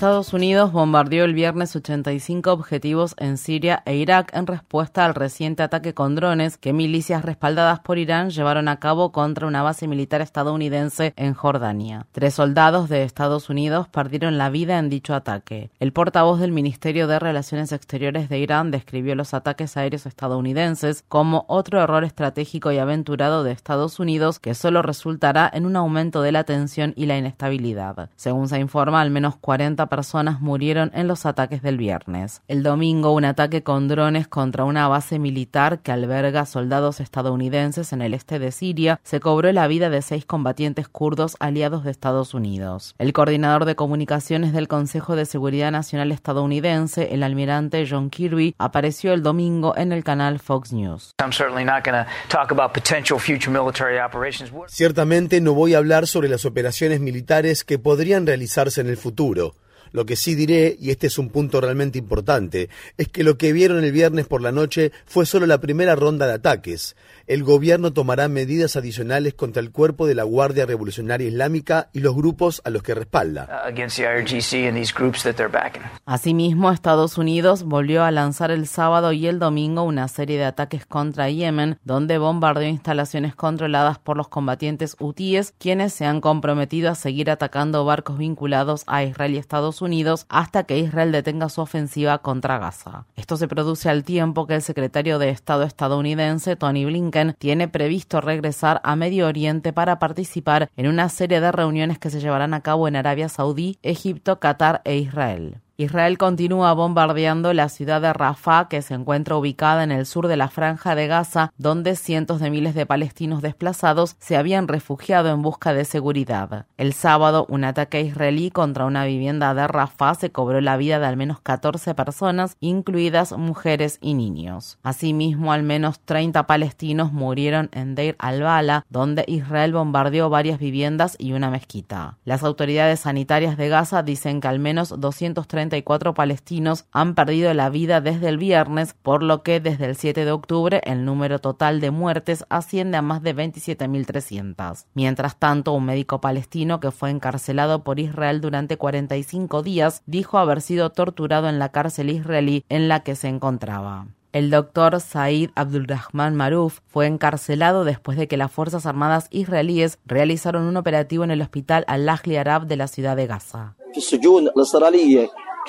Estados Unidos bombardeó el viernes 85 objetivos en Siria e Irak en respuesta al reciente ataque con drones que milicias respaldadas por Irán llevaron a cabo contra una base militar estadounidense en Jordania. Tres soldados de Estados Unidos perdieron la vida en dicho ataque. El portavoz del Ministerio de Relaciones Exteriores de Irán describió los ataques aéreos estadounidenses como otro error estratégico y aventurado de Estados Unidos que solo resultará en un aumento de la tensión y la inestabilidad. Según se informa, al menos 40 personas murieron en los ataques del viernes. El domingo, un ataque con drones contra una base militar que alberga soldados estadounidenses en el este de Siria se cobró la vida de seis combatientes kurdos aliados de Estados Unidos. El coordinador de comunicaciones del Consejo de Seguridad Nacional estadounidense, el almirante John Kirby, apareció el domingo en el canal Fox News. Ciertamente no voy a hablar sobre las operaciones militares que podrían realizarse en el futuro. Lo que sí diré, y este es un punto realmente importante, es que lo que vieron el viernes por la noche fue solo la primera ronda de ataques. El gobierno tomará medidas adicionales contra el cuerpo de la Guardia Revolucionaria Islámica y los grupos a los que respalda. Asimismo, Estados Unidos volvió a lanzar el sábado y el domingo una serie de ataques contra Yemen, donde bombardeó instalaciones controladas por los combatientes hutíes, quienes se han comprometido a seguir atacando barcos vinculados a Israel y Estados Unidos hasta que Israel detenga su ofensiva contra Gaza. Esto se produce al tiempo que el secretario de Estado estadounidense, Tony Blinken, tiene previsto regresar a Medio Oriente para participar en una serie de reuniones que se llevarán a cabo en Arabia Saudí, Egipto, Qatar e Israel. Israel continúa bombardeando la ciudad de Rafah, que se encuentra ubicada en el sur de la franja de Gaza, donde cientos de miles de palestinos desplazados se habían refugiado en busca de seguridad. El sábado, un ataque israelí contra una vivienda de Rafah se cobró la vida de al menos 14 personas, incluidas mujeres y niños. Asimismo, al menos 30 palestinos murieron en Deir al-Bala, donde Israel bombardeó varias viviendas y una mezquita. Las autoridades sanitarias de Gaza dicen que al menos 230 palestinos han perdido la vida desde el viernes, por lo que desde el 7 de octubre el número total de muertes asciende a más de 27.300. Mientras tanto, un médico palestino que fue encarcelado por Israel durante 45 días dijo haber sido torturado en la cárcel israelí en la que se encontraba. El doctor Said Abdulrahman Maruf fue encarcelado después de que las Fuerzas Armadas israelíes realizaron un operativo en el hospital Al-Ahli Arab de la ciudad de Gaza.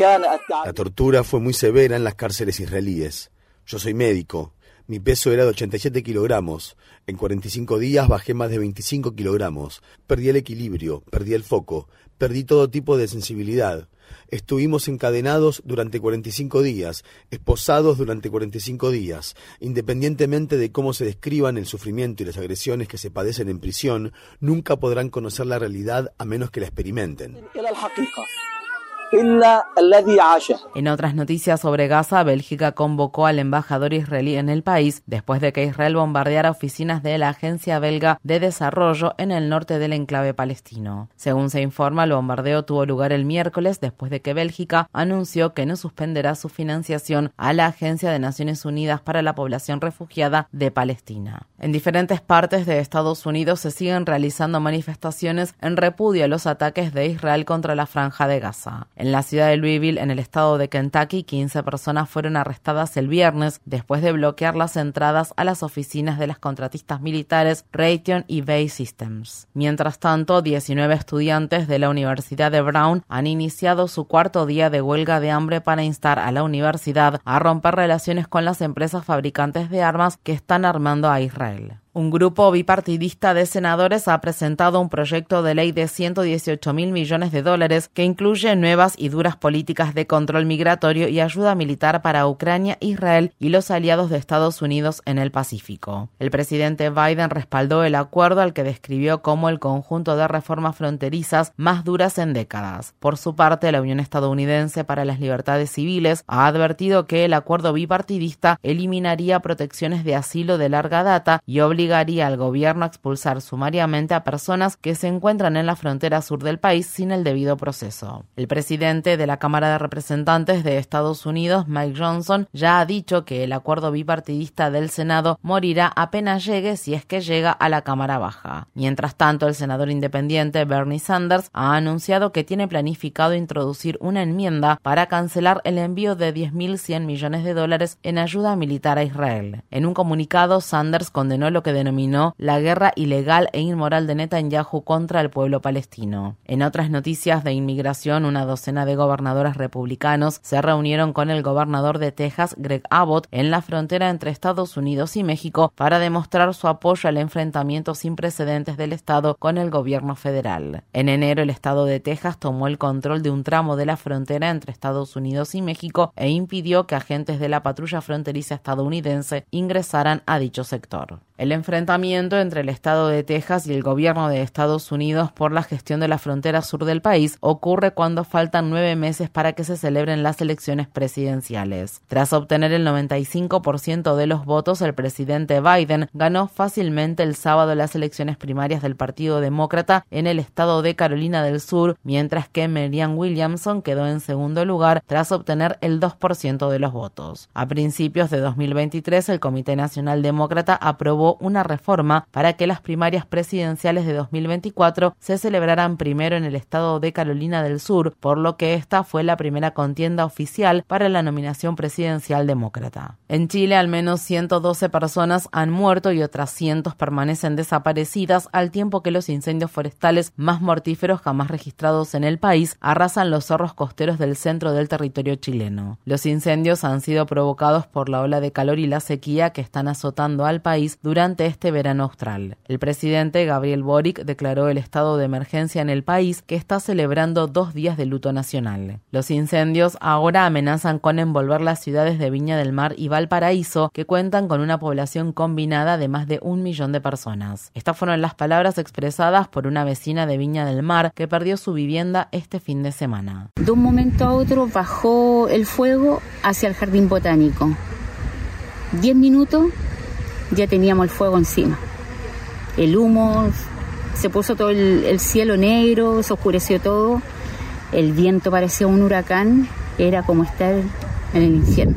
La tortura fue muy severa en las cárceles israelíes. Yo soy médico. Mi peso era de 87 kilogramos. En 45 días bajé más de 25 kilogramos. Perdí el equilibrio, perdí el foco, perdí todo tipo de sensibilidad. Estuvimos encadenados durante 45 días, esposados durante 45 días. Independientemente de cómo se describan el sufrimiento y las agresiones que se padecen en prisión, nunca podrán conocer la realidad a menos que la experimenten. En otras noticias sobre Gaza, Bélgica convocó al embajador israelí en el país después de que Israel bombardeara oficinas de la Agencia Belga de Desarrollo en el norte del enclave palestino. Según se informa, el bombardeo tuvo lugar el miércoles después de que Bélgica anunció que no suspenderá su financiación a la Agencia de Naciones Unidas para la Población Refugiada de Palestina. En diferentes partes de Estados Unidos se siguen realizando manifestaciones en repudio a los ataques de Israel contra la franja de Gaza. En la ciudad de Louisville, en el estado de Kentucky, 15 personas fueron arrestadas el viernes después de bloquear las entradas a las oficinas de las contratistas militares Raytheon y Bay Systems. Mientras tanto, 19 estudiantes de la Universidad de Brown han iniciado su cuarto día de huelga de hambre para instar a la universidad a romper relaciones con las empresas fabricantes de armas que están armando a Israel. Un grupo bipartidista de senadores ha presentado un proyecto de ley de 118 mil millones de dólares que incluye nuevas y duras políticas de control migratorio y ayuda militar para Ucrania, Israel y los aliados de Estados Unidos en el Pacífico. El presidente Biden respaldó el acuerdo al que describió como el conjunto de reformas fronterizas más duras en décadas. Por su parte, la Unión Estadounidense para las Libertades Civiles ha advertido que el acuerdo bipartidista eliminaría protecciones de asilo de larga data y obligaría obligaría al gobierno a expulsar sumariamente a personas que se encuentran en la frontera sur del país sin el debido proceso. El presidente de la Cámara de Representantes de Estados Unidos, Mike Johnson, ya ha dicho que el acuerdo bipartidista del Senado morirá apenas llegue si es que llega a la Cámara Baja. Mientras tanto, el senador independiente Bernie Sanders ha anunciado que tiene planificado introducir una enmienda para cancelar el envío de 10.100 millones de dólares en ayuda militar a Israel. En un comunicado, Sanders condenó lo que denominó la guerra ilegal e inmoral de Netanyahu contra el pueblo palestino. En otras noticias de inmigración, una docena de gobernadores republicanos se reunieron con el gobernador de Texas, Greg Abbott, en la frontera entre Estados Unidos y México para demostrar su apoyo al enfrentamiento sin precedentes del Estado con el gobierno federal. En enero, el Estado de Texas tomó el control de un tramo de la frontera entre Estados Unidos y México e impidió que agentes de la patrulla fronteriza estadounidense ingresaran a dicho sector. El enfrentamiento entre el Estado de Texas y el gobierno de Estados Unidos por la gestión de la frontera sur del país ocurre cuando faltan nueve meses para que se celebren las elecciones presidenciales. Tras obtener el 95% de los votos, el presidente Biden ganó fácilmente el sábado las elecciones primarias del Partido Demócrata en el estado de Carolina del Sur, mientras que Marianne Williamson quedó en segundo lugar tras obtener el 2% de los votos. A principios de 2023, el Comité Nacional Demócrata aprobó una reforma para que las primarias presidenciales de 2024 se celebraran primero en el estado de Carolina del Sur, por lo que esta fue la primera contienda oficial para la nominación presidencial demócrata. En Chile, al menos 112 personas han muerto y otras cientos permanecen desaparecidas al tiempo que los incendios forestales más mortíferos jamás registrados en el país arrasan los zorros costeros del centro del territorio chileno. Los incendios han sido provocados por la ola de calor y la sequía que están azotando al país durante durante este verano austral. El presidente Gabriel Boric declaró el estado de emergencia en el país que está celebrando dos días de luto nacional. Los incendios ahora amenazan con envolver las ciudades de Viña del Mar y Valparaíso, que cuentan con una población combinada de más de un millón de personas. Estas fueron las palabras expresadas por una vecina de Viña del Mar que perdió su vivienda este fin de semana. De un momento a otro bajó el fuego hacia el jardín botánico. Diez minutos ya teníamos el fuego encima. El humo, se puso todo el, cielo negro, se oscureció todo, el viento parecía un huracán, era como estar en el infierno.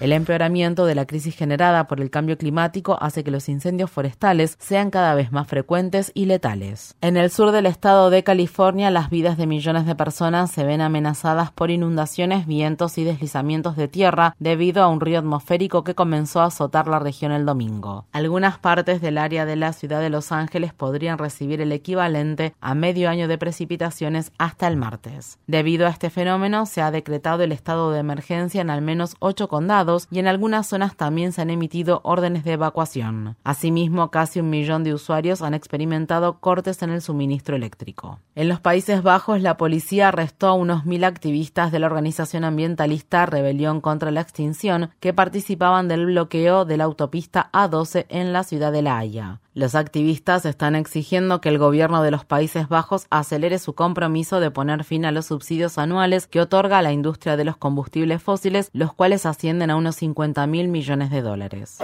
El empeoramiento de la crisis generada por el cambio climático hace que los incendios forestales sean cada vez más frecuentes y letales. En el sur del estado de California, las vidas de millones de personas se ven amenazadas por inundaciones, vientos y deslizamientos de tierra debido a un río atmosférico que comenzó a azotar la región el domingo. Algunas partes del área de la ciudad de Los Ángeles podrían recibir el equivalente a medio año de precipitaciones hasta el martes. Debido a este fenómeno, se ha decretado el estado de emergencia en al menos ocho condados y en algunas zonas también se han emitido órdenes de evacuación. Asimismo, casi un millón de usuarios han experimentado cortes en el suministro eléctrico. En los Países Bajos, la policía arrestó a unos mil activistas de la organización ambientalista Rebelión contra la Extinción que participaban del bloqueo de la autopista A12 en la ciudad de La Haya. Los activistas están exigiendo que el gobierno de los Países Bajos acelere su compromiso de poner fin a los subsidios anuales que otorga a la industria de los combustibles fósiles, los cuales ascienden a unos 50 mil millones de dólares.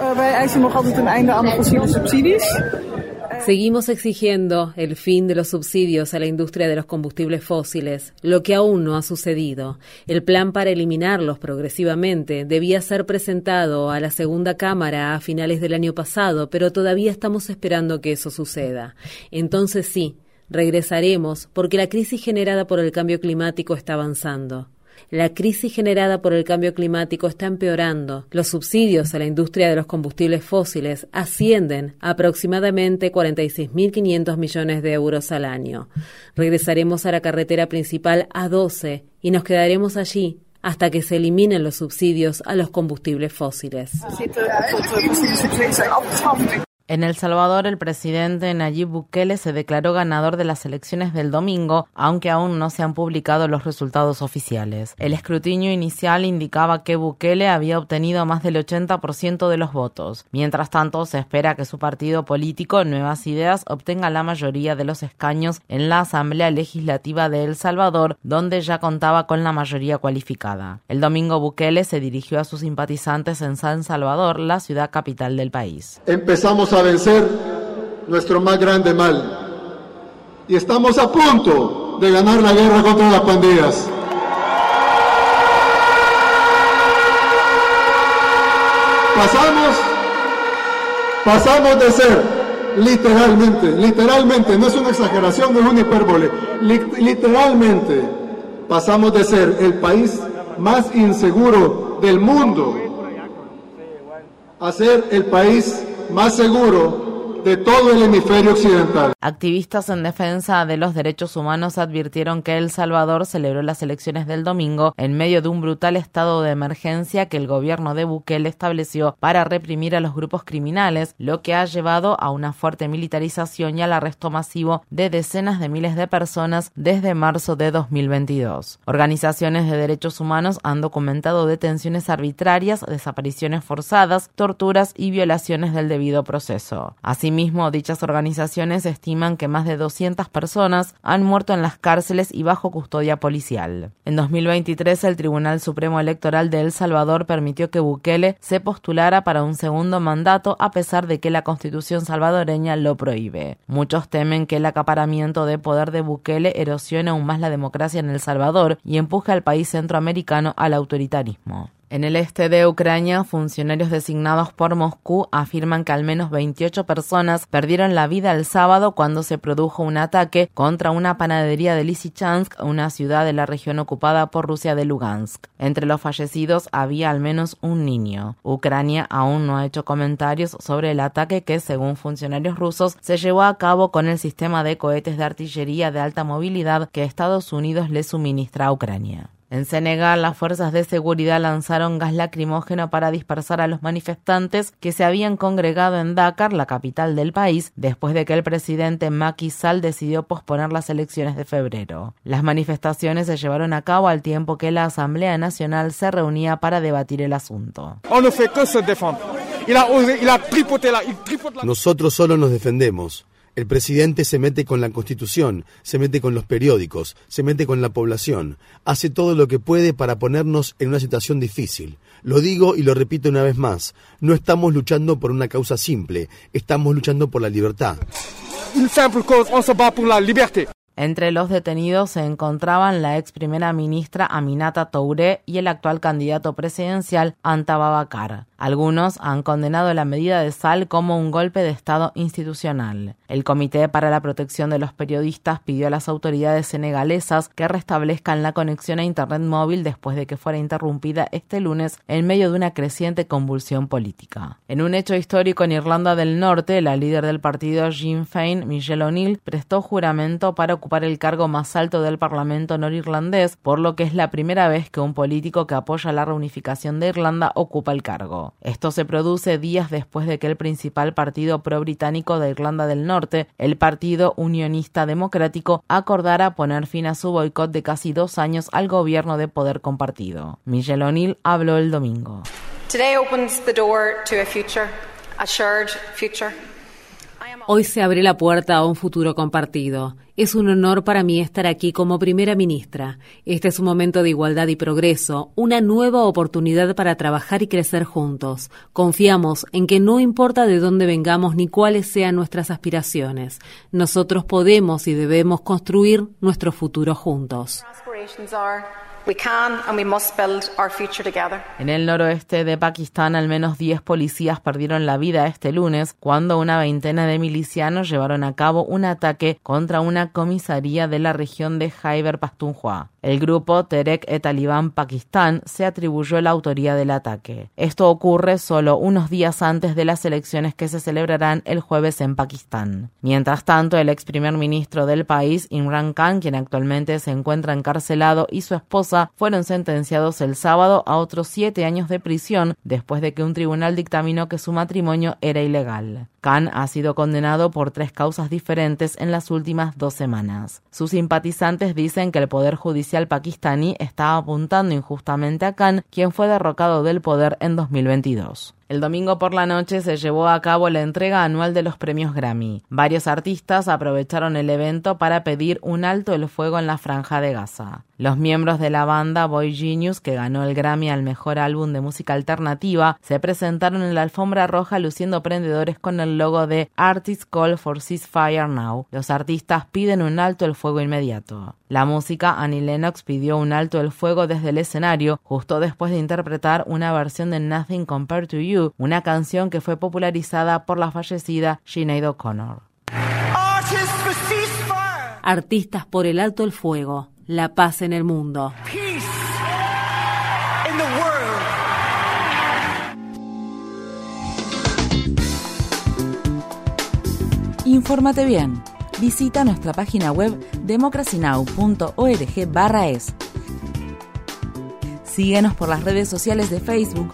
Seguimos exigiendo el fin de los subsidios a la industria de los combustibles fósiles, lo que aún no ha sucedido. El plan para eliminarlos progresivamente debía ser presentado a la segunda Cámara a finales del año pasado, pero todavía estamos esperando que eso suceda. Entonces sí, regresaremos porque la crisis generada por el cambio climático está avanzando. La crisis generada por el cambio climático está empeorando. Los subsidios a la industria de los combustibles fósiles ascienden a aproximadamente 46.500 millones de euros al año. Regresaremos a la carretera principal A12 y nos quedaremos allí hasta que se eliminen los subsidios a los combustibles fósiles. En El Salvador, el presidente Nayib Bukele se declaró ganador de las elecciones del domingo, aunque aún no se han publicado los resultados oficiales. El escrutinio inicial indicaba que Bukele había obtenido más del 80% de los votos. Mientras tanto, se espera que su partido político, Nuevas Ideas, obtenga la mayoría de los escaños en la Asamblea Legislativa de El Salvador, donde ya contaba con la mayoría cualificada. El domingo Bukele se dirigió a sus simpatizantes en San Salvador, la ciudad capital del país. Empezamos vencer nuestro más grande mal. Y estamos a punto de ganar la guerra contra las pandillas. Pasamos, pasamos de ser literalmente, literalmente, no es una exageración, no es una hipérbole, literalmente pasamos de ser el país más inseguro del mundo a ser el país más seguro de todo el hemisferio occidental. Activistas en defensa de los derechos humanos advirtieron que El Salvador celebró las elecciones del domingo en medio de un brutal estado de emergencia que el gobierno de Bukele estableció para reprimir a los grupos criminales, lo que ha llevado a una fuerte militarización y al arresto masivo de decenas de miles de personas desde marzo de 2022. Organizaciones de derechos humanos han documentado detenciones arbitrarias, desapariciones forzadas, torturas y violaciones del debido proceso. Asimismo, Asimismo, dichas organizaciones estiman que más de 200 personas han muerto en las cárceles y bajo custodia policial. En 2023, el Tribunal Supremo Electoral de El Salvador permitió que Bukele se postulara para un segundo mandato a pesar de que la constitución salvadoreña lo prohíbe. Muchos temen que el acaparamiento de poder de Bukele erosione aún más la democracia en El Salvador y empuje al país centroamericano al autoritarismo. En el este de Ucrania, funcionarios designados por Moscú afirman que al menos 28 personas perdieron la vida el sábado cuando se produjo un ataque contra una panadería de Lysychansk, una ciudad de la región ocupada por Rusia de Lugansk. Entre los fallecidos había al menos un niño. Ucrania aún no ha hecho comentarios sobre el ataque que, según funcionarios rusos, se llevó a cabo con el sistema de cohetes de artillería de alta movilidad que Estados Unidos le suministra a Ucrania. En Senegal, las fuerzas de seguridad lanzaron gas lacrimógeno para dispersar a los manifestantes que se habían congregado en Dakar, la capital del país, después de que el presidente Macky Sall decidió posponer las elecciones de febrero. Las manifestaciones se llevaron a cabo al tiempo que la Asamblea Nacional se reunía para debatir el asunto. Nosotros solo nos defendemos. El presidente se mete con la constitución, se mete con los periódicos, se mete con la población, hace todo lo que puede para ponernos en una situación difícil. Lo digo y lo repito una vez más, no estamos luchando por una causa simple, estamos luchando por la libertad. Entre los detenidos se encontraban la ex primera ministra Aminata Touré y el actual candidato presidencial Anta Babacar. Algunos han condenado la medida de Sal como un golpe de Estado institucional. El Comité para la Protección de los Periodistas pidió a las autoridades senegalesas que restablezcan la conexión a Internet móvil después de que fuera interrumpida este lunes en medio de una creciente convulsión política. En un hecho histórico en Irlanda del Norte, la líder del partido Sinn Féin, Michelle O'Neill, prestó juramento para ocupar el cargo más alto del Parlamento norirlandés, por lo que es la primera vez que un político que apoya la reunificación de Irlanda ocupa el cargo. Esto se produce días después de que el principal partido pro-británico de Irlanda del Norte, el Partido Unionista Democrático, acordara poner fin a su boicot de casi dos años al gobierno de poder compartido. Michelle O'Neill habló el domingo. Hoy se abre la puerta a un futuro compartido. Es un honor para mí estar aquí como primera ministra. Este es un momento de igualdad y progreso, una nueva oportunidad para trabajar y crecer juntos. Confiamos en que no importa de dónde vengamos ni cuáles sean nuestras aspiraciones, nosotros podemos y debemos construir nuestro futuro juntos. En el noroeste de Pakistán, al menos 10 policías perdieron la vida este lunes cuando una veintena de milicianos llevaron a cabo un ataque contra una comisaría de la región de Khyber Pakhtunkhwa. El grupo Terek et Taliban Pakistán se atribuyó la autoría del ataque. Esto ocurre solo unos días antes de las elecciones que se celebrarán el jueves en Pakistán. Mientras tanto, el ex primer ministro del país, Imran Khan, quien actualmente se encuentra encarcelado, y su esposa fueron sentenciados el sábado a otros siete años de prisión después de que un tribunal dictaminó que su matrimonio era ilegal. Khan ha sido condenado por tres causas diferentes en las últimas dos semanas. Sus simpatizantes dicen que el Poder Judicial pakistaní está apuntando injustamente a Khan, quien fue derrocado del poder en 2022. El domingo por la noche se llevó a cabo la entrega anual de los premios Grammy. Varios artistas aprovecharon el evento para pedir un alto el fuego en la franja de Gaza. Los miembros de la banda Boy Genius, que ganó el Grammy al mejor álbum de música alternativa, se presentaron en la alfombra roja luciendo prendedores con el logo de Artists Call for Ceasefire Now. Los artistas piden un alto el fuego inmediato. La música Annie Lennox pidió un alto el fuego desde el escenario justo después de interpretar una versión de Nothing Compared to You una canción que fue popularizada por la fallecida Sinead O'Connor. Artistas por el alto el fuego, la paz en el mundo. Infórmate bien. Visita nuestra página web democracynow.org/es. Síguenos por las redes sociales de Facebook